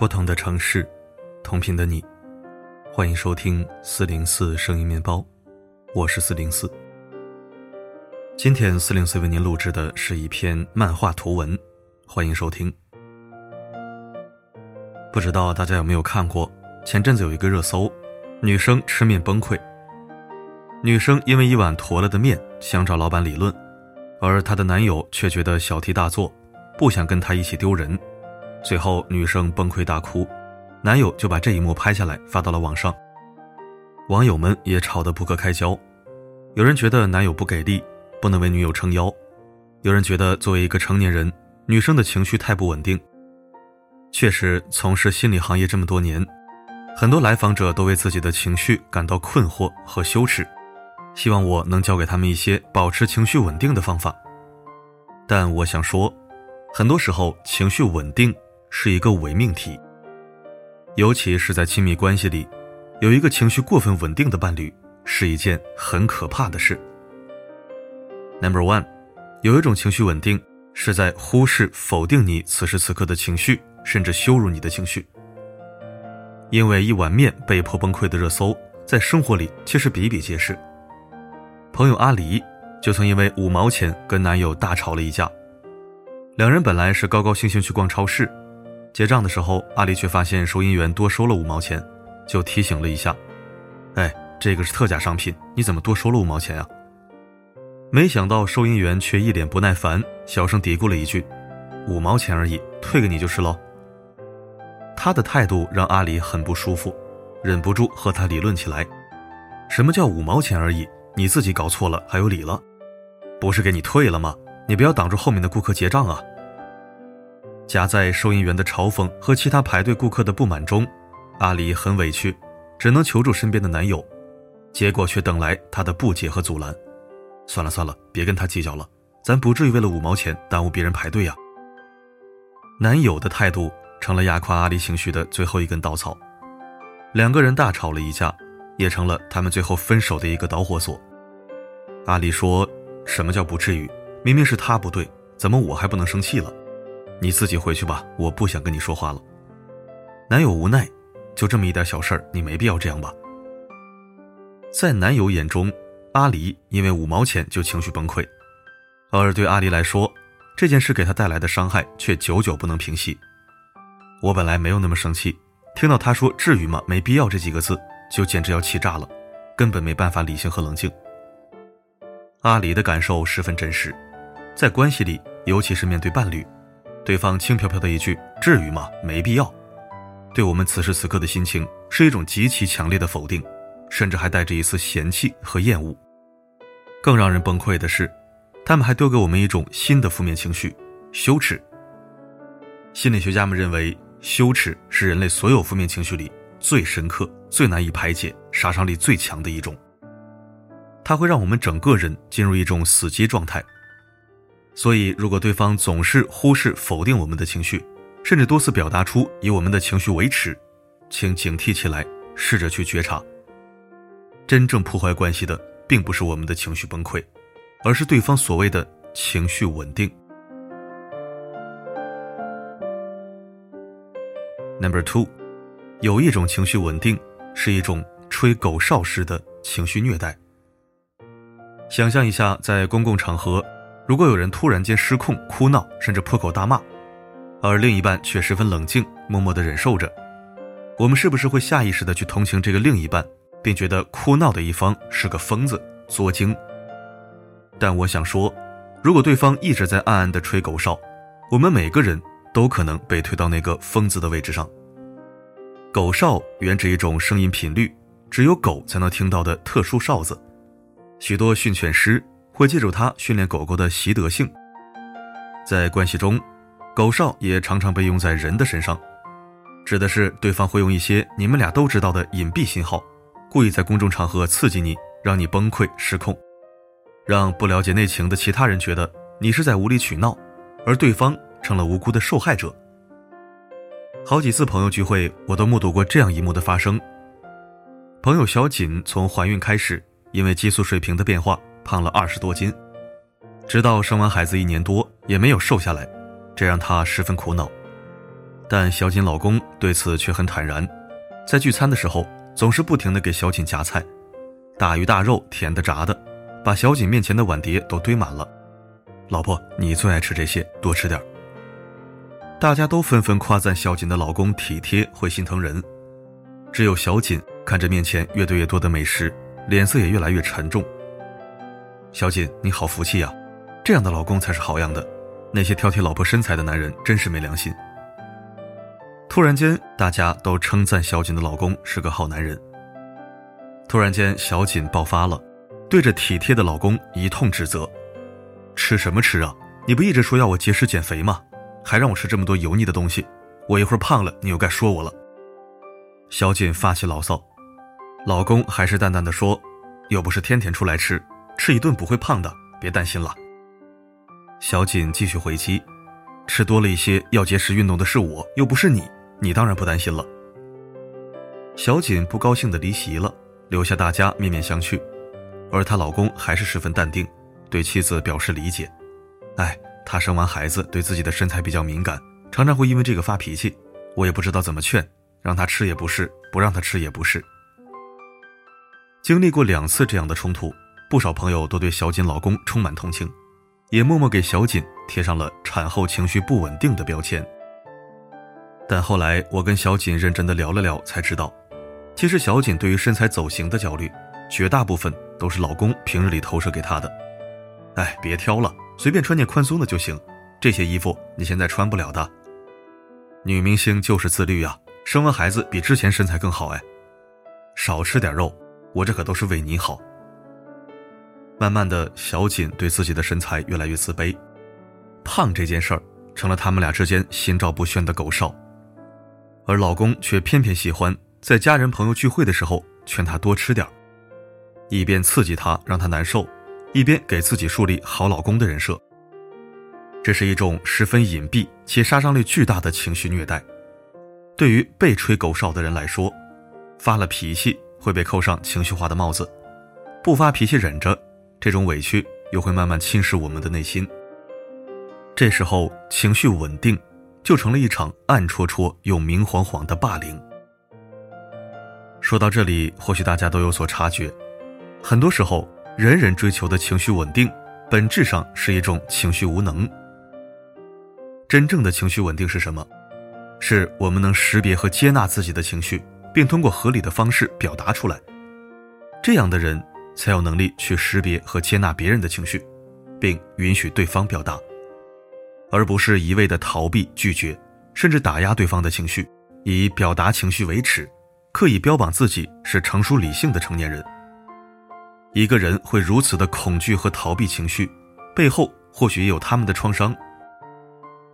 不同的城市，同频的你，欢迎收听四零四声音面包，我是四零四。今天四零四为您录制的是一篇漫画图文，欢迎收听。不知道大家有没有看过？前阵子有一个热搜，女生吃面崩溃。女生因为一碗坨了的面想找老板理论，而她的男友却觉得小题大做，不想跟她一起丢人。最后，女生崩溃大哭，男友就把这一幕拍下来发到了网上。网友们也吵得不可开交，有人觉得男友不给力，不能为女友撑腰；有人觉得作为一个成年人，女生的情绪太不稳定。确实，从事心理行业这么多年，很多来访者都为自己的情绪感到困惑和羞耻，希望我能教给他们一些保持情绪稳定的方法。但我想说，很多时候情绪稳定。是一个伪命题，尤其是在亲密关系里，有一个情绪过分稳定的伴侣是一件很可怕的事。Number one，有一种情绪稳定是在忽视、否定你此时此刻的情绪，甚至羞辱你的情绪。因为一碗面被迫崩溃的热搜，在生活里其实比比皆是。朋友阿狸就曾因为五毛钱跟男友大吵了一架，两人本来是高高兴兴去逛超市。结账的时候，阿丽却发现收银员多收了五毛钱，就提醒了一下：“哎，这个是特价商品，你怎么多收了五毛钱啊？”没想到收银员却一脸不耐烦，小声嘀咕了一句：“五毛钱而已，退给你就是喽。”他的态度让阿里很不舒服，忍不住和他理论起来：“什么叫五毛钱而已？你自己搞错了还有理了？不是给你退了吗？你不要挡住后面的顾客结账啊！”夹在收银员的嘲讽和其他排队顾客的不满中，阿里很委屈，只能求助身边的男友，结果却等来他的不解和阻拦。算了算了，别跟他计较了，咱不至于为了五毛钱耽误别人排队呀。男友的态度成了压垮阿里情绪的最后一根稻草，两个人大吵了一架，也成了他们最后分手的一个导火索。阿里说：“什么叫不至于？明明是他不对，怎么我还不能生气了？”你自己回去吧，我不想跟你说话了。男友无奈，就这么一点小事儿，你没必要这样吧。在男友眼中，阿离因为五毛钱就情绪崩溃，而对阿离来说，这件事给他带来的伤害却久久不能平息。我本来没有那么生气，听到他说“至于吗？没必要”这几个字，就简直要气炸了，根本没办法理性和冷静。阿离的感受十分真实，在关系里，尤其是面对伴侣。对方轻飘飘的一句“至于吗？没必要”，对我们此时此刻的心情是一种极其强烈的否定，甚至还带着一丝嫌弃和厌恶。更让人崩溃的是，他们还丢给我们一种新的负面情绪——羞耻。心理学家们认为，羞耻是人类所有负面情绪里最深刻、最难以排解、杀伤力最强的一种。它会让我们整个人进入一种死机状态。所以，如果对方总是忽视、否定我们的情绪，甚至多次表达出以我们的情绪为耻，请警惕起来，试着去觉察。真正破坏关系的，并不是我们的情绪崩溃，而是对方所谓的情绪稳定。Number two，有一种情绪稳定，是一种吹狗哨式的情绪虐待。想象一下，在公共场合。如果有人突然间失控哭闹，甚至破口大骂，而另一半却十分冷静，默默的忍受着，我们是不是会下意识的去同情这个另一半，并觉得哭闹的一方是个疯子、作精？但我想说，如果对方一直在暗暗的吹狗哨，我们每个人都可能被推到那个疯子的位置上。狗哨原指一种声音频率，只有狗才能听到的特殊哨子，许多训犬师。会借助它训练狗狗的习得性。在关系中，狗哨也常常被用在人的身上，指的是对方会用一些你们俩都知道的隐蔽信号，故意在公众场合刺激你，让你崩溃失控，让不了解内情的其他人觉得你是在无理取闹，而对方成了无辜的受害者。好几次朋友聚会，我都目睹过这样一幕的发生。朋友小锦从怀孕开始，因为激素水平的变化。胖了二十多斤，直到生完孩子一年多也没有瘦下来，这让她十分苦恼。但小锦老公对此却很坦然，在聚餐的时候总是不停的给小锦夹菜，大鱼大肉、甜的炸的，把小锦面前的碗碟都堆满了。老婆，你最爱吃这些，多吃点大家都纷纷夸赞小锦的老公体贴，会心疼人。只有小锦看着面前越堆越多的美食，脸色也越来越沉重。小锦，你好福气呀，这样的老公才是好样的。那些挑剔老婆身材的男人真是没良心。突然间，大家都称赞小锦的老公是个好男人。突然间，小锦爆发了，对着体贴的老公一通指责：“吃什么吃啊？你不一直说要我节食减肥吗？还让我吃这么多油腻的东西，我一会儿胖了，你又该说我了。”小锦发起牢骚，老公还是淡淡的说：“又不是天天出来吃，吃一顿不会胖的，别担心了。”小锦继续回击：“吃多了一些要节食运动的是我，又不是你。”你当然不担心了。小锦不高兴的离席了，留下大家面面相觑，而她老公还是十分淡定，对妻子表示理解。哎，他生完孩子对自己的身材比较敏感，常常会因为这个发脾气，我也不知道怎么劝，让他吃也不是，不让他吃也不是。经历过两次这样的冲突，不少朋友都对小锦老公充满同情，也默默给小锦贴上了产后情绪不稳定的标签。但后来我跟小锦认真的聊了聊，才知道，其实小锦对于身材走形的焦虑，绝大部分都是老公平日里投射给她的。哎，别挑了，随便穿件宽松的就行，这些衣服你现在穿不了的。女明星就是自律啊，生完孩子比之前身材更好哎。少吃点肉，我这可都是为你好。慢慢的小锦对自己的身材越来越自卑，胖这件事儿成了他们俩之间心照不宣的狗哨。而老公却偏偏喜欢在家人朋友聚会的时候劝她多吃点儿一边刺激她让她难受，一边给自己树立好老公的人设。这是一种十分隐蔽且杀伤力巨大的情绪虐待。对于被吹狗哨的人来说，发了脾气会被扣上情绪化的帽子，不发脾气忍着，这种委屈又会慢慢侵蚀我们的内心。这时候情绪稳定。就成了一场暗戳戳又明晃晃的霸凌。说到这里，或许大家都有所察觉，很多时候，人人追求的情绪稳定，本质上是一种情绪无能。真正的情绪稳定是什么？是我们能识别和接纳自己的情绪，并通过合理的方式表达出来。这样的人才有能力去识别和接纳别人的情绪，并允许对方表达。而不是一味的逃避、拒绝，甚至打压对方的情绪，以表达情绪为耻，刻意标榜自己是成熟理性的成年人。一个人会如此的恐惧和逃避情绪，背后或许也有他们的创伤。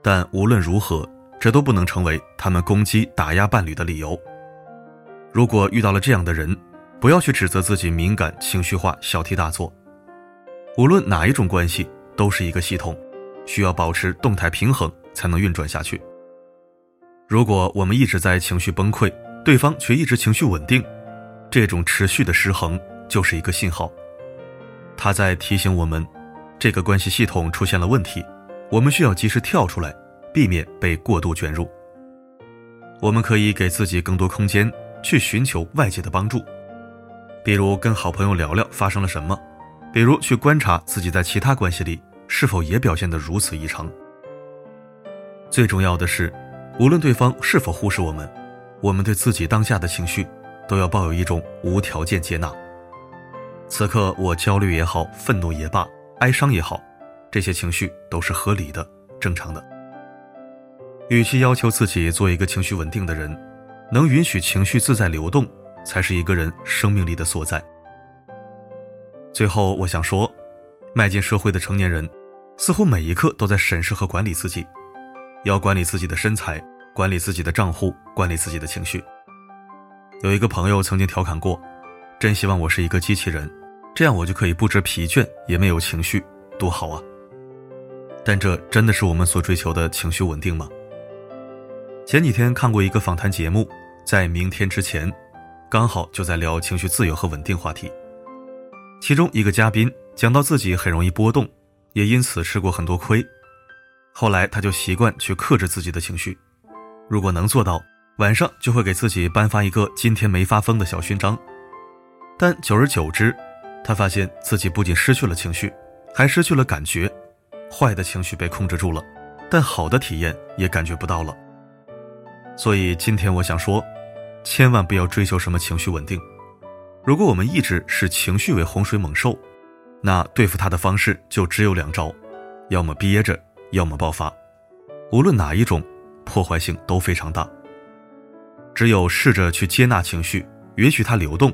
但无论如何，这都不能成为他们攻击、打压伴侣的理由。如果遇到了这样的人，不要去指责自己敏感、情绪化、小题大做。无论哪一种关系，都是一个系统。需要保持动态平衡才能运转下去。如果我们一直在情绪崩溃，对方却一直情绪稳定，这种持续的失衡就是一个信号，他在提醒我们，这个关系系统出现了问题，我们需要及时跳出来，避免被过度卷入。我们可以给自己更多空间去寻求外界的帮助，比如跟好朋友聊聊发生了什么，比如去观察自己在其他关系里。是否也表现得如此异常？最重要的是，无论对方是否忽视我们，我们对自己当下的情绪都要抱有一种无条件接纳。此刻我焦虑也好，愤怒也罢，哀伤也好，这些情绪都是合理的、正常的。与其要求自己做一个情绪稳定的人，能允许情绪自在流动，才是一个人生命力的所在。最后，我想说。迈进社会的成年人，似乎每一刻都在审视和管理自己，要管理自己的身材，管理自己的账户，管理自己的情绪。有一个朋友曾经调侃过：“真希望我是一个机器人，这样我就可以不知疲倦，也没有情绪，多好啊！”但这真的是我们所追求的情绪稳定吗？前几天看过一个访谈节目，在明天之前，刚好就在聊情绪自由和稳定话题，其中一个嘉宾。讲到自己很容易波动，也因此吃过很多亏。后来他就习惯去克制自己的情绪，如果能做到，晚上就会给自己颁发一个今天没发疯的小勋章。但久而久之，他发现自己不仅失去了情绪，还失去了感觉。坏的情绪被控制住了，但好的体验也感觉不到了。所以今天我想说，千万不要追求什么情绪稳定。如果我们一直视情绪为洪水猛兽，那对付它的方式就只有两招：要么憋着，要么爆发。无论哪一种，破坏性都非常大。只有试着去接纳情绪，允许它流动，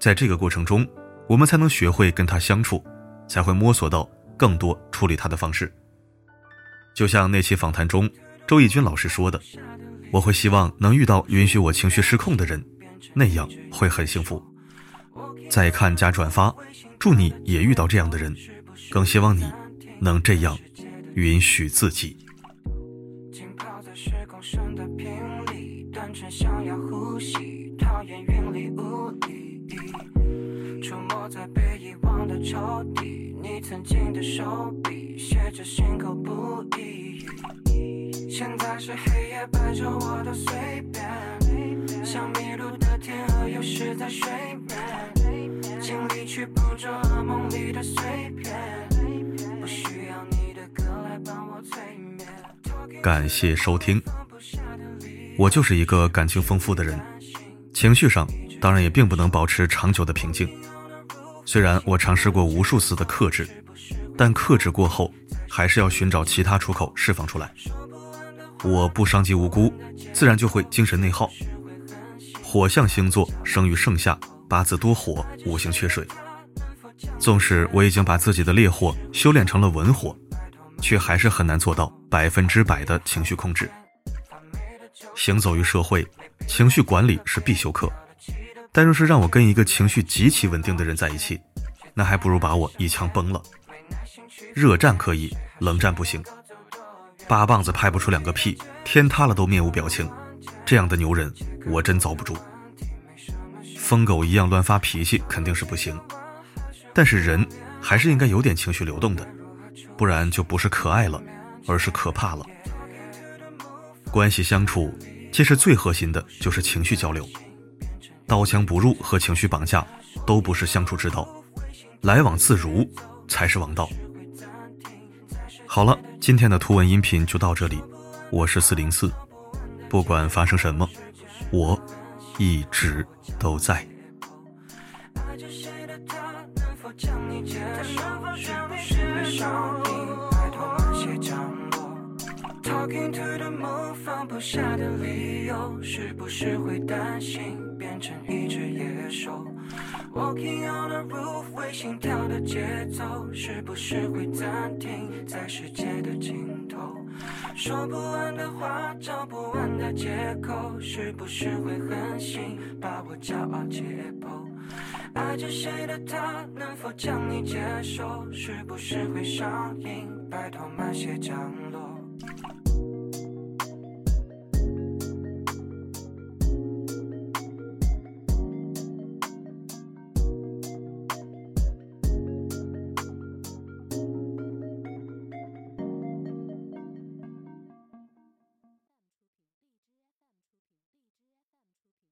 在这个过程中，我们才能学会跟它相处，才会摸索到。更多处理他的方式，就像那期访谈中周轶君老师说的：“我会希望能遇到允许我情绪失控的人，那样会很幸福。”再看加转发，祝你也遇到这样的人，更希望你能这样允许自己。你曾经的手笔写着心口不一，现在是黑夜伴着我的随便，像迷路的天鹅游失在水面，尽力去捕捉梦里的碎片，不需要你的歌来帮我催眠。感谢收听，我就是一个感情丰富的人，情绪上当然也并不能保持长久的平静。虽然我尝试过无数次的克制，但克制过后，还是要寻找其他出口释放出来。我不伤及无辜，自然就会精神内耗。火象星座生于盛夏，八字多火，五行缺水。纵使我已经把自己的烈火修炼成了文火，却还是很难做到百分之百的情绪控制。行走于社会，情绪管理是必修课。但若是让我跟一个情绪极其稳定的人在一起，那还不如把我一枪崩了。热战可以，冷战不行。八棒子拍不出两个屁，天塌了都面无表情，这样的牛人我真遭不住。疯狗一样乱发脾气肯定是不行，但是人还是应该有点情绪流动的，不然就不是可爱了，而是可怕了。关系相处，其实最核心的就是情绪交流。刀枪不入和情绪绑架都不是相处之道，来往自如才是王道。好了，今天的图文音频就到这里，我是四零四，不管发生什么，我一直都在。Talking to the moon，放不下的理由，是不是会担心变成一只野兽？Walking on the roof，为心跳的节奏，是不是会暂停在世界的尽头？说不完的话，找不完的借口，是不是会狠心把我骄傲解剖？爱着谁的他，能否将你接受？是不是会上瘾？拜托慢些降落。